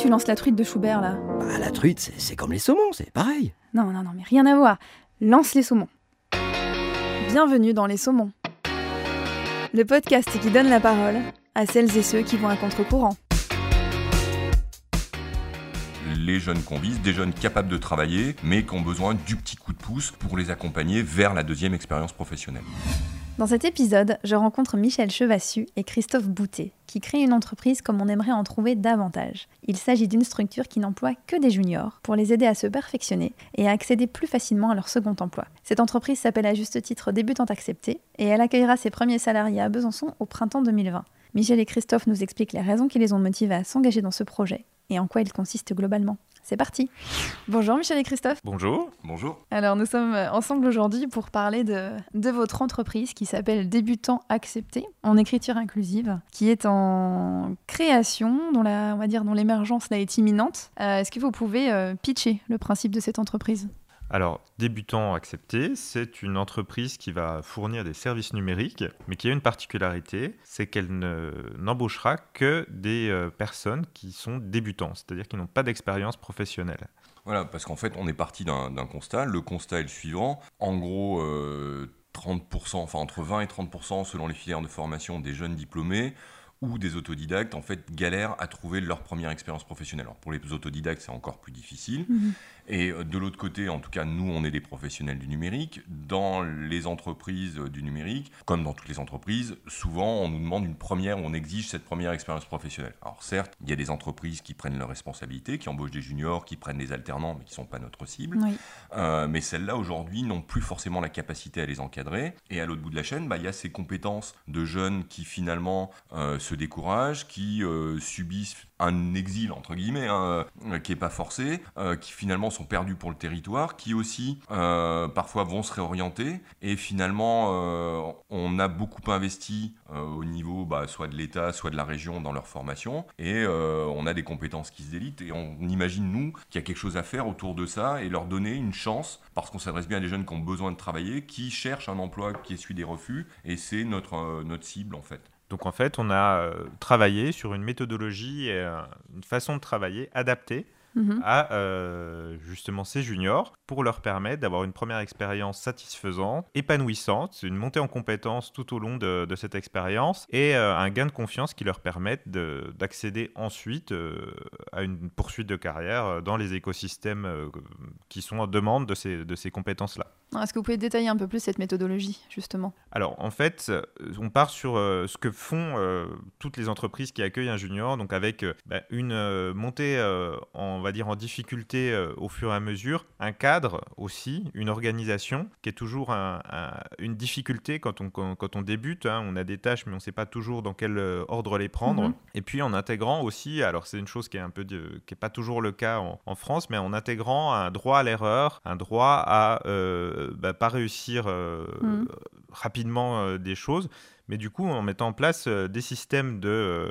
tu lances la truite de Schubert là Bah, la truite, c'est comme les saumons, c'est pareil. Non, non, non, mais rien à voir. Lance les saumons. Bienvenue dans Les Saumons. Le podcast qui donne la parole à celles et ceux qui vont à contre-courant. les jeunes qu'on vise, des jeunes capables de travailler, mais qui ont besoin du petit coup de pouce pour les accompagner vers la deuxième expérience professionnelle. Dans cet épisode, je rencontre Michel Chevassu et Christophe Boutet, qui créent une entreprise comme on aimerait en trouver davantage. Il s'agit d'une structure qui n'emploie que des juniors pour les aider à se perfectionner et à accéder plus facilement à leur second emploi. Cette entreprise s'appelle à juste titre Débutante Acceptée et elle accueillera ses premiers salariés à Besançon au printemps 2020. Michel et Christophe nous expliquent les raisons qui les ont motivés à s'engager dans ce projet et en quoi il consiste globalement. C'est parti. Bonjour Michel et Christophe. Bonjour. Bonjour. Alors nous sommes ensemble aujourd'hui pour parler de, de votre entreprise qui s'appelle Débutant Accepté en écriture inclusive, qui est en création, dont la, on va dire dont l'émergence là est imminente. Euh, Est-ce que vous pouvez euh, pitcher le principe de cette entreprise? Alors, Débutant Accepté, c'est une entreprise qui va fournir des services numériques, mais qui a une particularité, c'est qu'elle ne- n'embauchera que des euh, personnes qui sont débutants, c'est-à-dire qui n'ont pas d'expérience professionnelle. Voilà, parce qu'en fait, on est parti d'un d'un constat. Le constat est le suivant. En gros, euh, 30%, enfin entre 20 et 30% selon les filières de formation des jeunes diplômés ou des autodidactes, en fait, galèrent à trouver leur première expérience professionnelle. Alors, pour les autodidactes, c'est encore plus difficile. Et euh, de l'autre côté, en tout cas, nous, on est des professionnels du numérique. Dans les entreprises euh, du numérique, comme dans toutes les entreprises, souvent, on nous demande une première, on exige cette première expérience professionnelle. Alors certes, il y a des entreprises qui prennent leurs responsabilités, qui embauchent des juniors, qui prennent des alternants, mais qui ne sont pas notre cible. Oui. Euh, mais celles-là, aujourd'hui, n'ont plus forcément la capacité à les encadrer. Et à l'autre bout de la chaîne, bah, il y a ces compétences de jeunes qui, finalement, euh, se découragent, qui euh, subissent un exil, entre guillemets, hein, euh, qui n'est pas forcé, euh, qui, finalement, sont perdus pour le territoire, qui aussi, euh, parfois, vont se réorienter. Et finalement, on a beaucoup investi au niveau bah, soit de l'État, soit de la région dans leur formation. Et on a des compétences qui se délitent. Et on imagine, nous, qu'il y a quelque chose à faire autour de ça et leur donner une chance, parce qu'on s'adresse bien à des jeunes qui ont besoin de travailler, qui cherchent un emploi qui essuie des refus. Et c'est notre, notre cible, en fait. Donc en fait, on a euh, travaillé sur une méthodologie et euh, une façon de travailler adaptée Mhm. à euh, justement ces juniors pour leur permettre d'avoir une première expérience satisfaisante, épanouissante, une montée en compétences tout au long de, de cette expérience et un gain de confiance qui leur permette de- d'accéder ensuite à une poursuite de carrière dans les écosystèmes qui sont en demande de ces, de ces compétences-là. Est-ce que vous pouvez détailler un peu plus cette méthodologie, justement? Alors, en fait, euh, on part sur euh, ce que font euh, toutes les entreprises qui accueillent un junior, donc avec euh, bah, une montée, en, on va dire, en difficulté au fur et à mesure, un cadre aussi, une organisation qui est toujours un- un- une difficulté quand on, quand, quand on débute. hein. on a des tâches, mais on ne sait pas toujours dans quel ordre les prendre. Mhm. Et puis en intégrant aussi, alors c'est une chose qui est un peu de- qui est pas toujours le cas en, en France, mais en intégrant un droit à l'erreur, un droit à bah, pas réussir euh, Mhm. rapidement euh, des choses, mais du coup en mettant en place euh, des systèmes de, euh,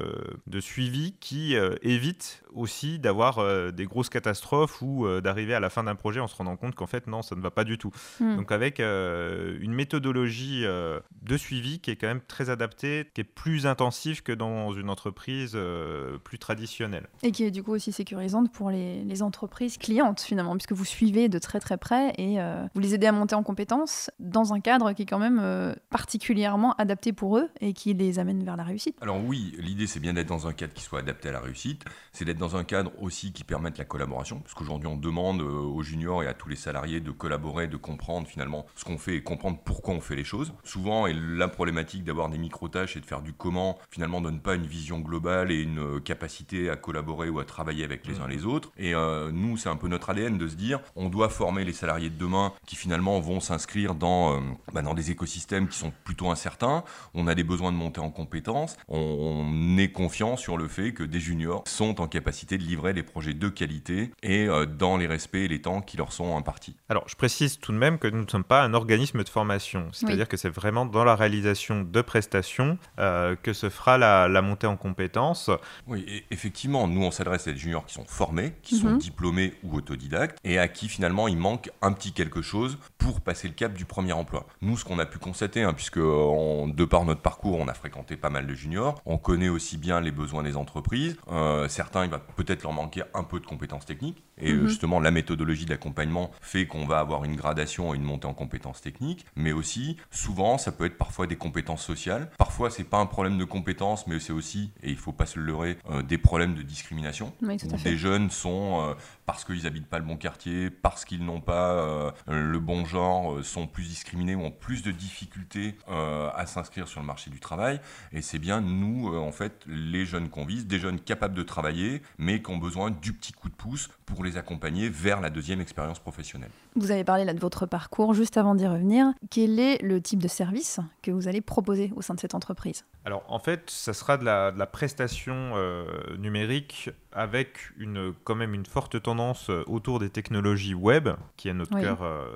de suivi qui euh, évitent aussi d'avoir euh, des grosses catastrophes ou euh, d'arriver à la fin d'un projet en se rendant compte qu'en fait non, ça ne va pas du tout. Mhm. Donc avec euh, une méthodologie euh, de suivi qui est quand même très adaptée, qui est plus intensive que dans une entreprise euh, plus traditionnelle. Et qui est du coup aussi sécurisante pour les, les entreprises clientes finalement, puisque vous suivez de très très près et euh, vous les aidez à monter en compétences dans un cadre qui est quand même euh, particulièrement adapté pour eux et qui les amène vers la réussite. Alors oui, l'idée c'est bien d'être dans un cadre qui soit adapté à la réussite, c'est d'être dans un cadre aussi qui permette la collaboration, parce qu'aujourd'hui on demande euh, aux juniors et à tous les salariés de collaborer, de comprendre finalement ce qu'on fait et comprendre pourquoi on fait les choses. Souvent, et la problématique d'avoir des micro-tâches et de faire du comment, finalement donne pas une vision globale et une euh, capacité à collaborer ou à travailler avec les uns les autres. Et euh, nous, c'est un peu notre ADN de se dire, on doit former les salariés de demain qui finalement vont s'inscrire dans, euh, bah, dans des écosystèmes qui sont plutôt incertains. On a des besoins de monter en compétences. On, on est confiant sur le fait que des juniors sont en capacité de livrer des projets de qualité et euh, dans les respects et les temps qui leur sont impartis. Alors, je précise tout de même que nous ne sommes pas un organisme de formation, c'est-à-dire que c'est vraiment dans la réalisation de prestations euh, que se fera la, la montée en compétences. Oui, et effectivement, nous on s'adresse à des juniors qui sont formés, qui sont Mhm. diplômés ou autodidactes, et à qui finalement il manque un petit quelque chose pour passer le cap du premier emploi. Nous, ce qu'on a pu constater, hein, puisque euh, de par notre parcours, on a fréquenté pas mal de juniors. On connaît aussi bien les besoins des entreprises. Euh, certains, il va peut-être leur manquer un peu de compétences techniques. Et Mhm. justement, la méthodologie d'accompagnement fait qu'on va avoir une gradation et une montée en compétences techniques. Mais aussi, souvent, ça peut être parfois des compétences sociales. Parfois, c'est pas un problème de compétences, mais c'est aussi, et il faut pas se le leurrer, euh, des problèmes de discrimination. Oui, tout à où fait. des jeunes sont, euh, parce qu'ils habitent pas le bon quartier, parce qu'ils n'ont pas euh, le bon genre, euh, sont plus discriminés ou ont plus de difficultés euh, à s'inscrire sur le marché du travail. Et c'est bien nous, en fait, les jeunes qu'on vise, des jeunes capables de travailler, mais qui ont besoin du petit coup de pouce pour les accompagner vers la deuxième expérience professionnelle. Vous avez parlé là de votre parcours. Juste avant d'y revenir, quel est le type de service que vous allez proposer au sein de cette entreprise? Alors en fait, ça sera de la, de la prestation euh, numérique avec une, quand même une forte tendance euh, autour des technologies web, qui est notre Oui. cœur euh,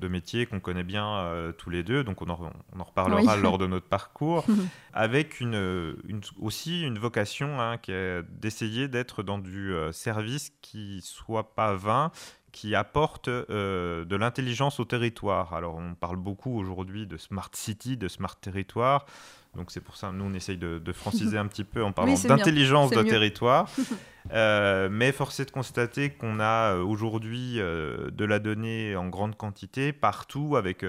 de métier qu'on connaît bien euh, tous les deux, donc on en, on en reparlera Oui. lors de notre parcours, avec une, une- aussi une vocation hein, qui est d'essayer d'être dans du service qui soit pas vain, qui apporte euh, de l'intelligence au territoire. Alors on parle beaucoup aujourd'hui de smart city, de smart territoire. Donc c'est pour ça nous on essaye de, de franciser un petit peu en parlant d'intelligence de mieux. territoire. Euh, mais force est de constater qu'on a euh, aujourd'hui euh, de la donnée en grande quantité partout avec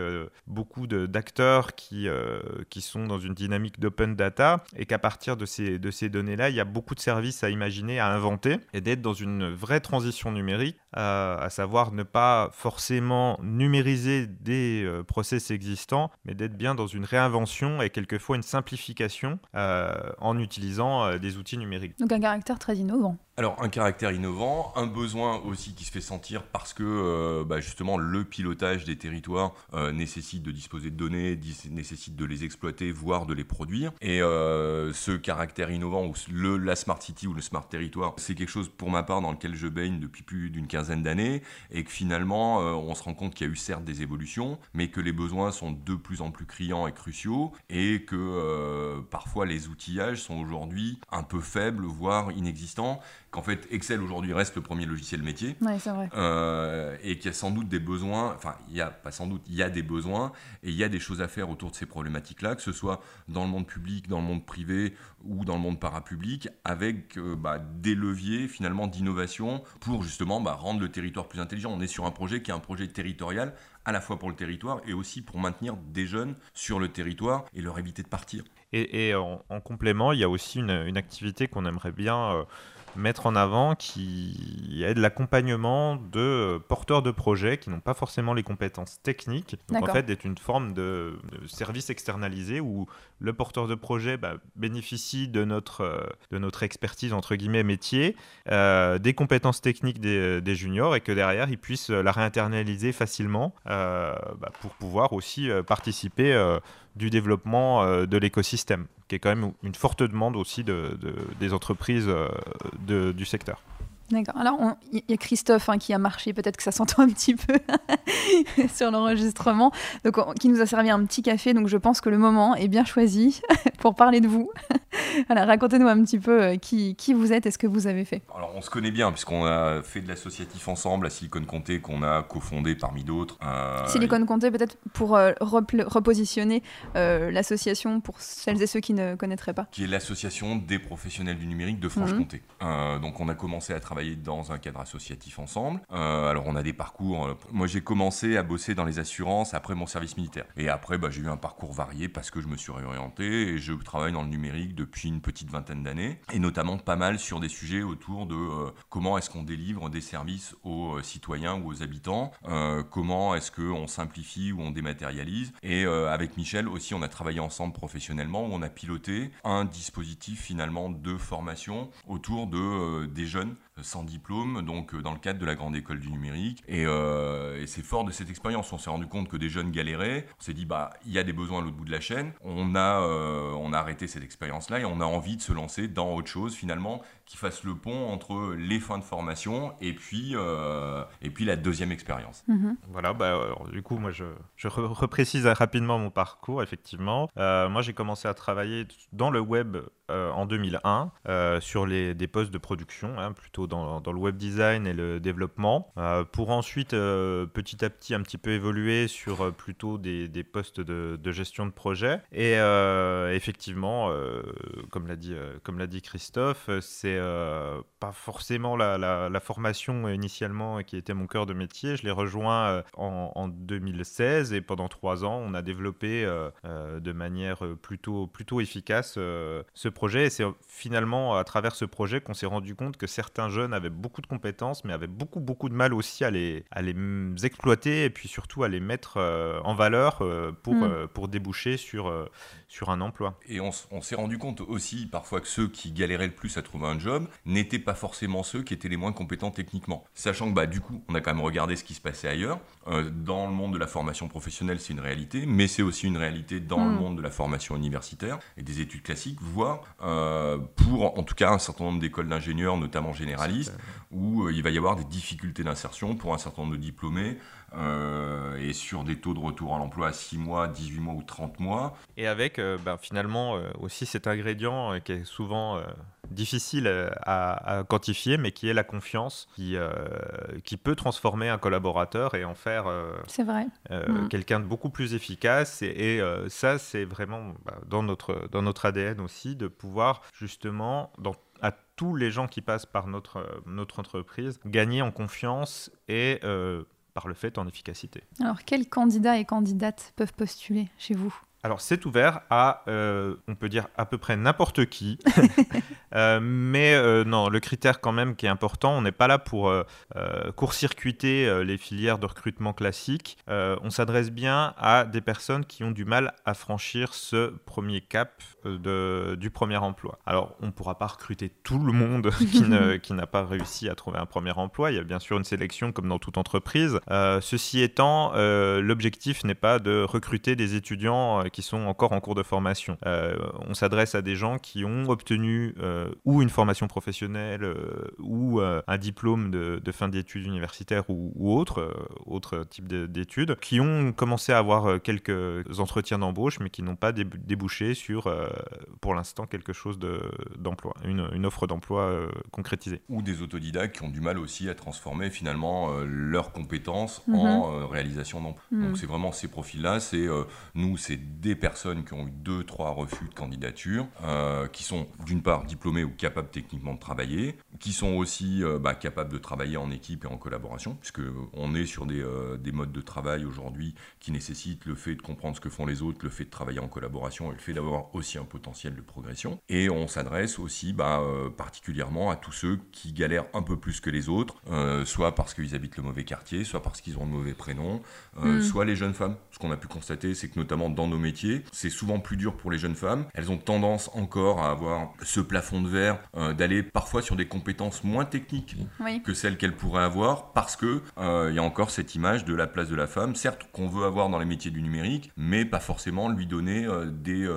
beaucoup d'acteurs qui, qui sont dans une dynamique d'open data et qu'à partir de ces, de ces données-là, il y a beaucoup de services à imaginer, à inventer et d'être dans une vraie transition numérique, à savoir ne pas forcément numériser des process existants, mais d'être bien dans une réinvention et quelquefois une simplification en utilisant des outils numériques. Donc un caractère très innovant. Alors un caractère innovant, un besoin aussi qui se fait sentir parce que euh, bah, justement le pilotage des territoires euh, nécessite de disposer de données, nécessite de les exploiter, voire de les produire. Et euh, ce caractère innovant le, la smart city ou le smart territoire, c'est quelque chose pour ma part dans lequel je baigne depuis plus d'une quinzaine d'années et que finalement on se rend compte qu'il y a eu certes des évolutions, mais que les besoins sont de plus en plus criants et cruciaux et que parfois les outillages sont aujourd'hui un peu faibles, voire inexistants qu'en fait Excel aujourd'hui reste le premier logiciel métier Oui, c'est vrai. euh, et qu'il y a sans doute des besoins, enfin il y a pas sans doute, il y a des besoins et il y a des choses à faire autour de ces problématiques-là, que ce soit dans le monde public, dans le monde privé ou dans le monde parapublic, avec euh, bah, des leviers finalement d'innovation pour justement bah, rendre le territoire plus intelligent. On est sur un projet qui est un projet territorial à la fois pour le territoire et aussi pour maintenir des jeunes sur le territoire et leur éviter de partir. Et, et en, en complément, il y a aussi une, une activité qu'on aimerait bien euh, mettre en avant qui est de l'accompagnement de porteurs de projets qui n'ont pas forcément les compétences techniques. Donc en fait, d'être une forme de, de service externalisé où le porteur de projet bah, bénéficie de notre, euh, de notre expertise, entre guillemets, métier, euh, des compétences techniques des, des juniors et que derrière, ils puissent la réinternaliser facilement euh, bah, pour pouvoir aussi participer du développement euh, de l'écosystème, qui est quand même une forte demande aussi de, de- des entreprises euh, de- du secteur. D'accord. Alors, il y a Christophe hein, qui a marché, peut-être que ça s'entend un petit peu sur l'enregistrement, donc on- qui nous a servi un petit café. Donc, je pense que le moment est bien choisi pour parler de vous. Alors, racontez-nous un petit peu euh, qui, qui vous êtes et ce que vous avez fait. On se connaît bien puisqu'on a fait de l'associatif ensemble à Silicon Comté qu'on a cofondé parmi d'autres. Euh, Silicon Comté, peut-être pour euh, repositionner euh, l'association pour celles et ceux qui ne connaîtraient pas. qui est l'association des professionnels du numérique de Franche-Comté. Euh, donc on a commencé à travailler dans un cadre associatif ensemble. Alors on a des parcours. moi j'ai commencé à bosser dans les assurances après mon service militaire. Et après bah, j'ai eu un parcours varié parce que je me suis réorienté et je travaille dans le numérique depuis une petite vingtaine d'années. Et notamment pas mal sur des sujets autour de euh, comment est-ce qu'on délivre des services aux euh, citoyens ou aux habitants, euh, comment est-ce qu'on simplifie ou on dématérialise. Et avec Michel aussi, on a travaillé ensemble professionnellement où on a piloté un dispositif finalement de formation autour de, des jeunes sans diplôme, donc euh, dans le cadre de la grande école du numérique. Et, euh, et c'est fort de cette expérience. On s'est rendu compte que des jeunes galéraient. On s'est dit, bah, il y a des besoins à l'autre bout de la chaîne. On a, euh, on a arrêté cette expérience-là et on a envie de se lancer dans autre chose finalement qui fasse le pont entre les fins de formation et puis, euh, et puis la deuxième expérience. Mhm. Voilà, bah, alors, du coup, moi, je, je re- reprécise rapidement mon parcours, effectivement. Euh, moi, j'ai commencé à travailler dans le web en 2001 sur les, des postes de production, hein, plutôt dans, dans, le web design et le développement, pour ensuite petit à petit un petit peu évoluer sur plutôt des, des postes de, de, gestion de projet. Et effectivement, comme l'a dit, comme l'a dit Christophe, c'est pas forcément la, la, formation initialement qui était mon cœur de métier. Je l'ai rejoint en, en 2016 et pendant trois ans, on a développé euh, euh, de manière plutôt, plutôt efficace euh, ce projet. Et c'est finalement à travers ce projet qu'on s'est rendu compte que certains jeunes avaient beaucoup de compétences, mais avaient beaucoup, beaucoup de mal aussi à les, à les exploiter et puis surtout à les mettre en valeur pour, mm. pour déboucher sur, sur un emploi. Et on, on s'est rendu compte aussi parfois que ceux qui galéraient le plus à trouver un job n'étaient pas forcément ceux qui étaient les moins compétents techniquement. Sachant que bah, du coup, on a quand même regardé ce qui se passait ailleurs. dans le monde de la formation professionnelle, c'est une réalité, mais c'est aussi une réalité dans le mm. monde de la formation universitaire et des études classiques, voire euh, pour en tout cas un certain nombre d'écoles d'ingénieurs, notamment généralistes, où euh, il va y avoir des difficultés d'insertion pour un certain nombre de diplômés euh, et sur des taux de retour à l'emploi à 6 mois, 18 mois ou 30 mois. Et avec ben, finalement aussi cet ingrédient qui est souvent difficile à, quantifier, mais qui est la confiance, qui, qui peut transformer un collaborateur et en faire vrai. Mm. quelqu'un de beaucoup plus efficace. Et, ça, c'est vraiment bah, dans, notre, dans notre ADN aussi, de pouvoir justement, dans à tous les gens qui passent par notre, notre entreprise, gagner en confiance et par le fait en efficacité. Alors, quels candidats et candidates peuvent postuler chez vous? Alors c'est ouvert à, euh, on peut dire à peu près n'importe qui, euh, mais euh, non, le critère quand même qui est important, on n'est pas là pour court-circuiter les filières de recrutement classiques, on s'adresse bien à des personnes qui ont du mal à franchir ce premier cap de, du premier emploi. Alors on ne pourra pas recruter tout le monde qui, n'a pas réussi à trouver un premier emploi, il y a bien sûr une sélection comme dans toute entreprise. ceci étant, l'objectif n'est pas de recruter des étudiants qui sont encore en cours de formation. Euh, on s'adresse à des gens qui ont obtenu euh, ou une formation professionnelle euh, ou un diplôme de, fin d'études universitaires ou, autre, autre type d'études, qui ont commencé à avoir quelques entretiens d'embauche, mais qui n'ont pas débouché sur, pour l'instant, quelque chose d'emploi, une, offre d'emploi concrétisée. Ou des autodidactes qui ont du mal aussi à transformer finalement leurs compétences mhm. en réalisation d'emploi. Mhm. Donc c'est vraiment ces profils-là, c'est nous, c'est des personnes qui ont eu deux, trois refus de candidature, euh, qui sont d'une part diplômés ou capables techniquement de travailler, qui sont aussi euh, bah, capables de travailler en équipe et en collaboration, puisque on est sur des, euh, des modes de travail aujourd'hui qui nécessitent le fait de comprendre ce que font les autres, le fait de travailler en collaboration et le fait d'avoir aussi un potentiel de progression. Et on s'adresse aussi bah, particulièrement à tous ceux qui galèrent un peu plus que les autres, soit parce qu'ils habitent le mauvais quartier, soit parce qu'ils ont le mauvais prénom, hmm. soit les jeunes femmes. Ce qu'on a pu constater, c'est que notamment dans nos métiers, c'est souvent plus dur pour les jeunes femmes. Elles ont tendance encore à avoir ce plafond de verre, euh, d'aller parfois sur des compétences moins techniques que celles qu'elles pourraient avoir, parce que euh, y a encore cette image de la place de la femme, certes qu'on veut avoir dans les métiers du numérique, mais pas forcément lui donner euh, des,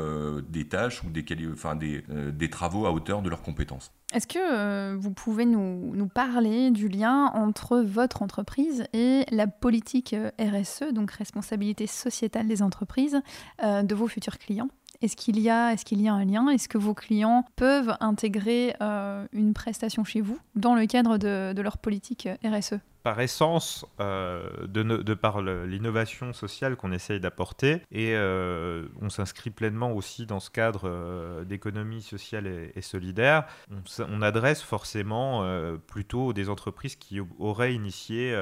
des tâches ou des, enfin, des, des travaux à hauteur de leurs compétences. Est-ce que vous pouvez nous, parler du lien entre votre entreprise et la politique RSE, donc responsabilité sociétale des entreprises, euh, de vos futurs clients? Est-ce qu'il y, a, est y a un lien? Est-ce que vos clients peuvent intégrer euh, une prestation chez vous dans le cadre de leur politique RSE par essence, euh, de, par l'innovation sociale qu'on essaye d'apporter, et euh, on s'inscrit pleinement aussi dans ce cadre euh, d'économie sociale et, solidaire, on, adresse forcément plutôt des entreprises qui auraient initié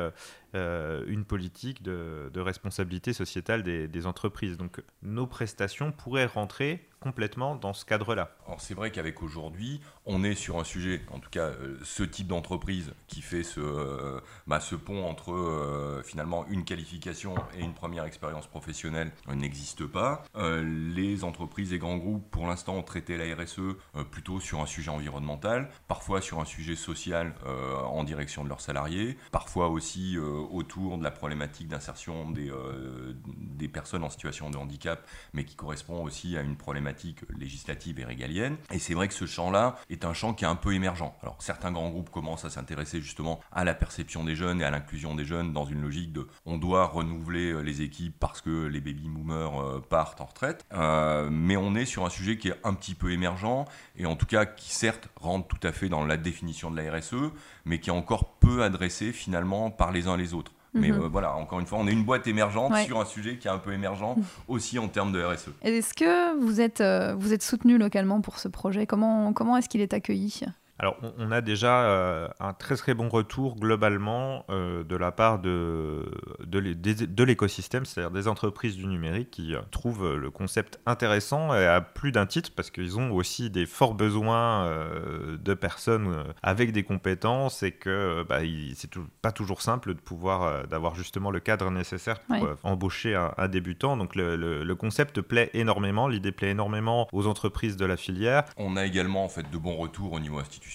une politique de, responsabilité sociétale des, entreprises. Donc nos prestations pourraient rentrer complètement dans ce cadre-là. Alors c'est vrai qu'avec aujourd'hui, on est sur un sujet, en tout cas euh, ce type d'entreprise qui fait ce, euh, bah, ce pont entre euh, finalement une qualification et une première expérience professionnelle n'existe pas. les entreprises et grands groupes pour l'instant ont traité la RSE plutôt sur un sujet environnemental, parfois sur un sujet social en direction de leurs salariés, parfois aussi autour de la problématique d'insertion des, des personnes en situation de handicap, mais qui correspond aussi à une problématique problématiques législatives et régaliennes. Et c'est vrai que ce champ-là est un champ qui est un peu émergent. Alors certains grands groupes commencent à s'intéresser justement à la perception des jeunes et à l'inclusion des jeunes dans une logique de on doit renouveler les équipes parce que les baby boomers partent en retraite. mais on est sur un sujet qui est un petit peu émergent et en tout cas qui certes rentre tout à fait dans la définition de la RSE, mais qui est encore peu adressé finalement par les uns les autres. Mais mhm. euh, voilà, encore une fois, on est une boîte émergente sur un sujet qui est un peu émergent mhm. aussi en termes de RSE. Est-ce que vous êtes, euh, vous êtes soutenu localement pour ce projet? Comment, comment est-ce qu'il est accueilli? Alors, on, a déjà euh, un très très bon retour globalement euh, de la part de, de, l'écosystème, c'est-à-dire des entreprises du numérique qui euh, trouvent le concept intéressant et à plus d'un titre parce qu'ils ont aussi des forts besoins de personnes avec des compétences et que bah, c'est pas toujours simple de pouvoir d'avoir justement le cadre nécessaire pour embaucher un, débutant. Donc le, le concept plaît énormément, l'idée plaît énormément aux entreprises de la filière. On a également en fait de bons retours au niveau institutionnel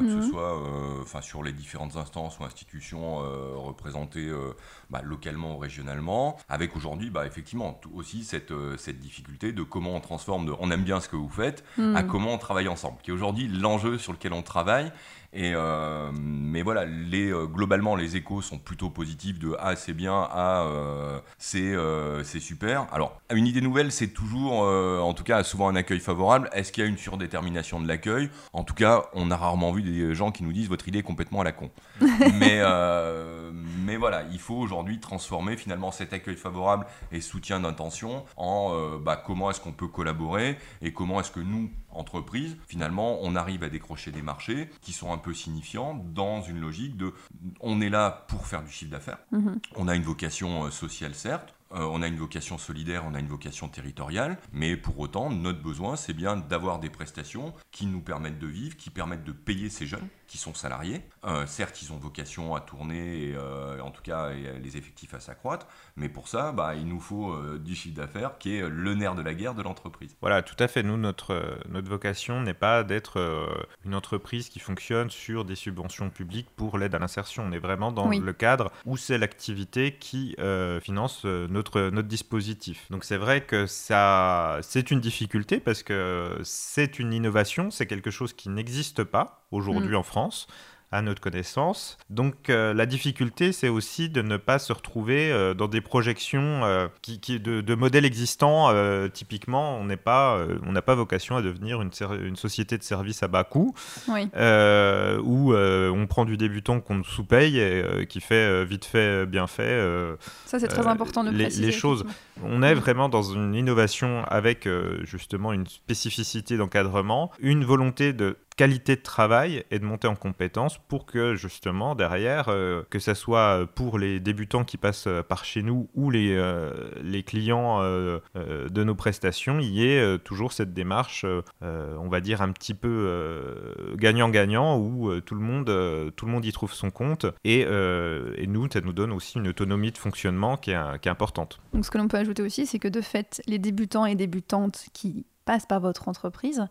que ce mhm. soit euh, enfin, sur les différentes instances ou institutions euh, représentées euh, bah, localement ou régionalement, avec aujourd'hui bah, effectivement aussi cette, cette difficulté de comment on transforme de on aime bien ce que vous faites à mhm. comment on travaille ensemble, qui est aujourd'hui l'enjeu sur lequel on travaille et, euh, mais voilà, les, euh, globalement, les échos sont plutôt positifs de Ah, c'est bien, Ah, euh, c'est super. Alors, une idée nouvelle, c'est toujours, en tout cas, souvent un accueil favorable. Est-ce qu'il y a une surdétermination de l'accueil? En tout cas, on a rarement vu des gens qui nous disent Votre idée est complètement à la con. mais, mais voilà, il faut aujourd'hui transformer finalement cet accueil favorable et soutien d'intention en bah, comment est-ce qu'on peut collaborer et comment est-ce que nous, entreprise, finalement, on arrive à décrocher des marchés qui sont un peu signifiants dans une logique de on est là pour faire du chiffre d'affaires. Mhm. On a une vocation euh, sociale, certes, euh, on a une vocation solidaire, on a une vocation territoriale, mais pour autant, notre besoin, c'est bien d'avoir des prestations qui nous permettent de vivre, qui permettent de payer ces jeunes qui sont salariés. Euh, certes, ils ont vocation à tourner, et, euh, en tout cas, et les effectifs à s'accroître, mais pour ça, bah, il nous faut du chiffre d'affaires qui est le nerf de la guerre de l'entreprise. Voilà, tout à fait. Nous, notre, notre vocation n'est pas d'être une entreprise qui fonctionne sur des subventions publiques pour l'aide à l'insertion. On est vraiment dans le cadre où c'est l'activité qui finance notre notre, dispositif. Donc c'est vrai que ça, c'est une difficulté parce que c'est une innovation, c'est quelque chose qui n'existe pas aujourd'hui mm. en France à notre connaissance. Donc euh, la difficulté, c'est aussi de ne pas se retrouver euh, dans des projections euh, qui, de, modèles existants. typiquement, on n'est pas, on n'a pas vocation à devenir une, une, société de services à bas coût, où on prend du débutant qu'on sous-paye et qui fait vite fait, bien fait. Ça, c'est très important de les, préciser. Les choses. On est vraiment dans une innovation avec justement une spécificité d'encadrement, une volonté de qualité de travail et de monter en compétences pour que justement derrière, euh, que ce soit pour les débutants qui passent euh, par chez nous ou les, euh, les clients de nos prestations, il y ait toujours cette démarche, on va dire un petit peu gagnant-gagnant où tout, le monde, tout le monde y trouve son compte et, et, nous, ça nous donne aussi une autonomie de fonctionnement qui est, qui est importante. Donc ce que l'on peut ajouter aussi, c'est que de fait, les débutants et débutantes qui passent par votre entreprise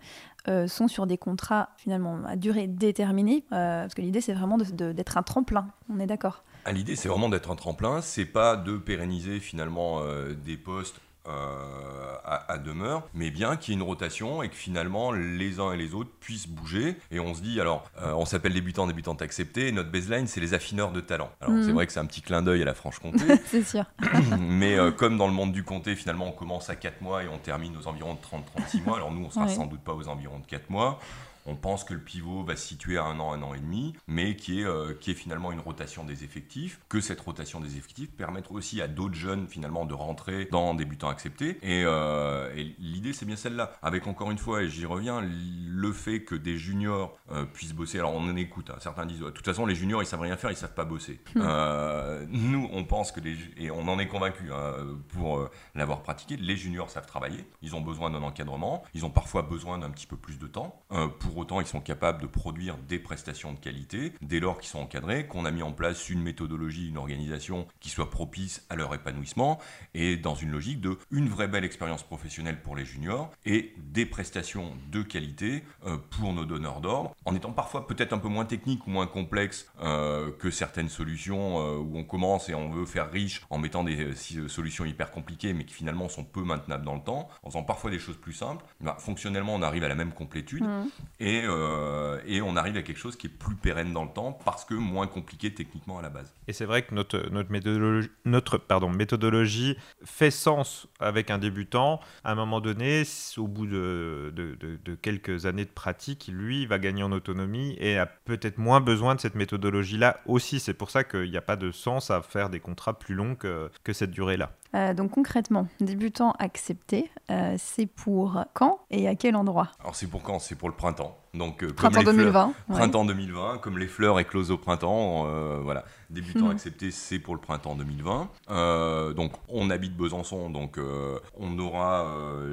euh, sont sur des contrats finalement à durée déterminée, euh, parce que l'idée c'est vraiment d'être un tremplin, on est d'accord. Ah, L'idée c'est vraiment d'être un tremplin, c'est pas de pérenniser finalement euh, des postes euh, à, demeure, mais bien qu'il y ait une rotation et que finalement les uns et les autres puissent bouger. Et on se dit, alors, euh, on s'appelle débutant, débutante accepté, et notre baseline, c'est les affineurs de talent. Alors, c'est mhm. vrai que c'est un petit clin d'œil à la Franche-Comté. c'est sûr. mais euh, comme dans le monde du comté, finalement, on commence à 4 mois et on termine aux environs de 30-36 mois. Alors, nous, on sera sans doute pas aux environs de 4 mois. On pense que le pivot va se situer à un an, un an et demi, mais qui est, euh, qui est finalement une rotation des effectifs, que cette rotation des effectifs permette aussi à d'autres jeunes finalement de rentrer dans des butants acceptés. Euh, et, l'idée c'est bien celle-là. Avec encore une fois, et j'y reviens, le fait que des juniors euh, puissent bosser, alors on en écoute, hein. certains disent, de toute façon les juniors ils savent rien faire, ils savent pas bosser. Hmm. nous on pense que les, et on en est convaincu hein, pour l'avoir pratiqué, les juniors savent travailler, ils ont besoin d'un encadrement, ils ont parfois besoin d'un petit peu plus de temps pour pour autant, ils sont capables de produire des prestations de qualité dès lors qu'ils sont encadrés, qu'on a mis en place une méthodologie, une organisation qui soit propice à leur épanouissement et dans une logique de une vraie belle expérience professionnelle pour les juniors et des prestations de qualité euh, pour nos donneurs d'ordre, en étant parfois peut-être un peu moins technique ou moins complexe euh, que certaines solutions euh, où on commence et on veut faire riche en mettant des solutions hyper compliquées mais qui finalement sont peu maintenables dans le temps, en faisant parfois des choses plus simples. Bah, fonctionnellement, on arrive à la même complétude mmh. Et, et on arrive à quelque chose qui est plus pérenne dans le temps parce que moins compliqué techniquement à la base. Et c'est vrai que notre, notre, méthodologie, notre pardon, méthodologie fait sens avec un débutant. À un moment donné, au bout de, quelques années de pratique, lui va gagner en autonomie et a peut-être moins besoin de cette méthodologie-là aussi. C'est pour ça qu'il n'y a pas de sens à faire des contrats plus longs que cette durée-là. Euh, donc concrètement, débutant accepté, euh, c'est pour quand et à quel endroit? Alors c'est pour quand? C'est pour le printemps. Donc, euh, printemps 2020. Printemps 2020, comme les fleurs éclosent au printemps, voilà. Débutant hmm. accepté, c'est pour le printemps 2020. donc on habite Besançon, donc on aura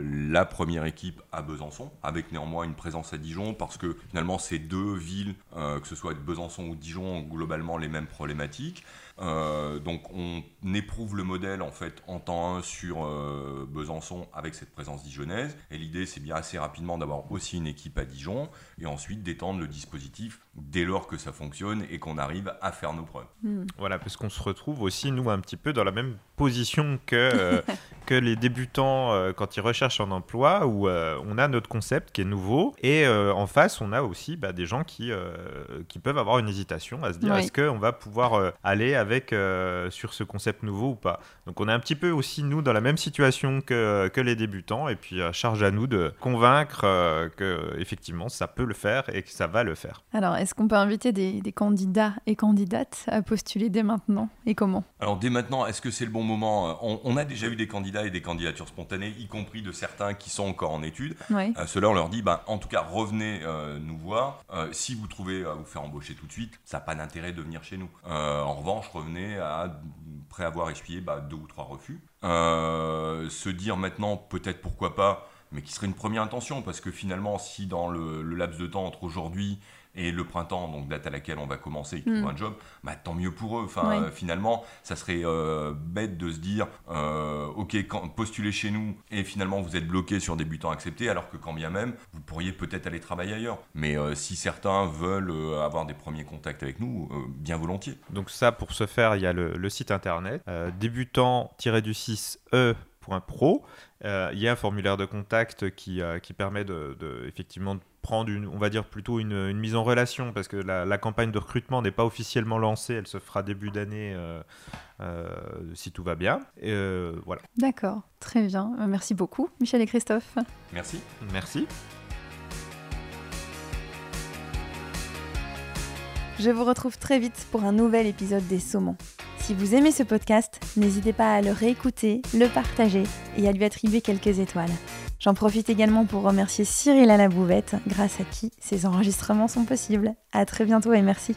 la première équipe à Besançon, avec néanmoins une présence à Dijon, parce que finalement ces deux villes, que ce soit Besançon ou Dijon, ont globalement les mêmes problématiques. Euh, donc on éprouve le modèle en fait en temps 1 sur euh, Besançon avec cette présence dijonnaise. Et l'idée c'est bien assez rapidement d'avoir aussi une équipe à Dijon et ensuite d'étendre le dispositif dès lors que ça fonctionne et qu'on arrive à faire nos preuves. Voilà, parce qu'on se retrouve aussi nous un petit peu dans la même position que, euh, que les débutants quand ils recherchent un emploi où on a notre concept qui est nouveau et en face on a aussi bah, des gens qui, qui peuvent avoir une hésitation à se dire est-ce qu'on va pouvoir aller avec euh, sur ce concept nouveau ou pas. Donc on est un petit peu aussi nous dans la même situation que, que les débutants et puis charge à nous de convaincre euh, que effectivement ça peut le faire et que ça va le faire. Alors est-ce qu'on peut inviter des, des, candidats et candidates à postuler dès maintenant et comment? Alors dès maintenant, est-ce que c'est le bon moment? On, a déjà eu des candidats et des candidatures spontanées, y compris de certains qui sont encore en études. Oui. Euh, cela on leur dit, bah, en tout cas revenez nous voir. si vous trouvez à vous faire embaucher tout de suite, ça n'a pas d'intérêt de venir chez nous. en revanche, revenait à, après avoir essuyé bah, deux ou trois refus. Euh, se dire maintenant, peut-être pourquoi pas, mais qui serait une première intention, parce que finalement, si dans le laps de temps entre aujourd'hui et le printemps, donc date à laquelle on va commencer, ils trouvent mm. un job, bah, tant mieux pour eux. Enfin, euh, finalement, ça serait euh, bête de se dire, euh, ok, quand, postulez chez nous et finalement vous êtes bloqué sur débutants acceptés, alors que quand bien même, vous pourriez peut-être aller travailler ailleurs. Mais si certains veulent avoir des premiers contacts avec nous, bien volontiers. Donc ça, pour ce faire, il y a le, site internet débutant-du6e.pro. il y a un formulaire de contact qui, qui permet de, de, effectivement de prendre, une, on va dire plutôt une, mise en relation, parce que la, campagne de recrutement n'est pas officiellement lancée, elle se fera début d'année euh, euh, si tout va bien. Et, euh, voilà. D'accord, très bien. Merci beaucoup, Michel et Christophe. Merci. Merci. Je vous retrouve très vite pour un nouvel épisode des Saumons. Si vous aimez ce podcast, n'hésitez pas à le réécouter, le partager et à lui attribuer quelques étoiles. J'en profite également pour remercier Cyril à la bouvette, grâce à qui ces enregistrements sont possibles. À très bientôt et merci.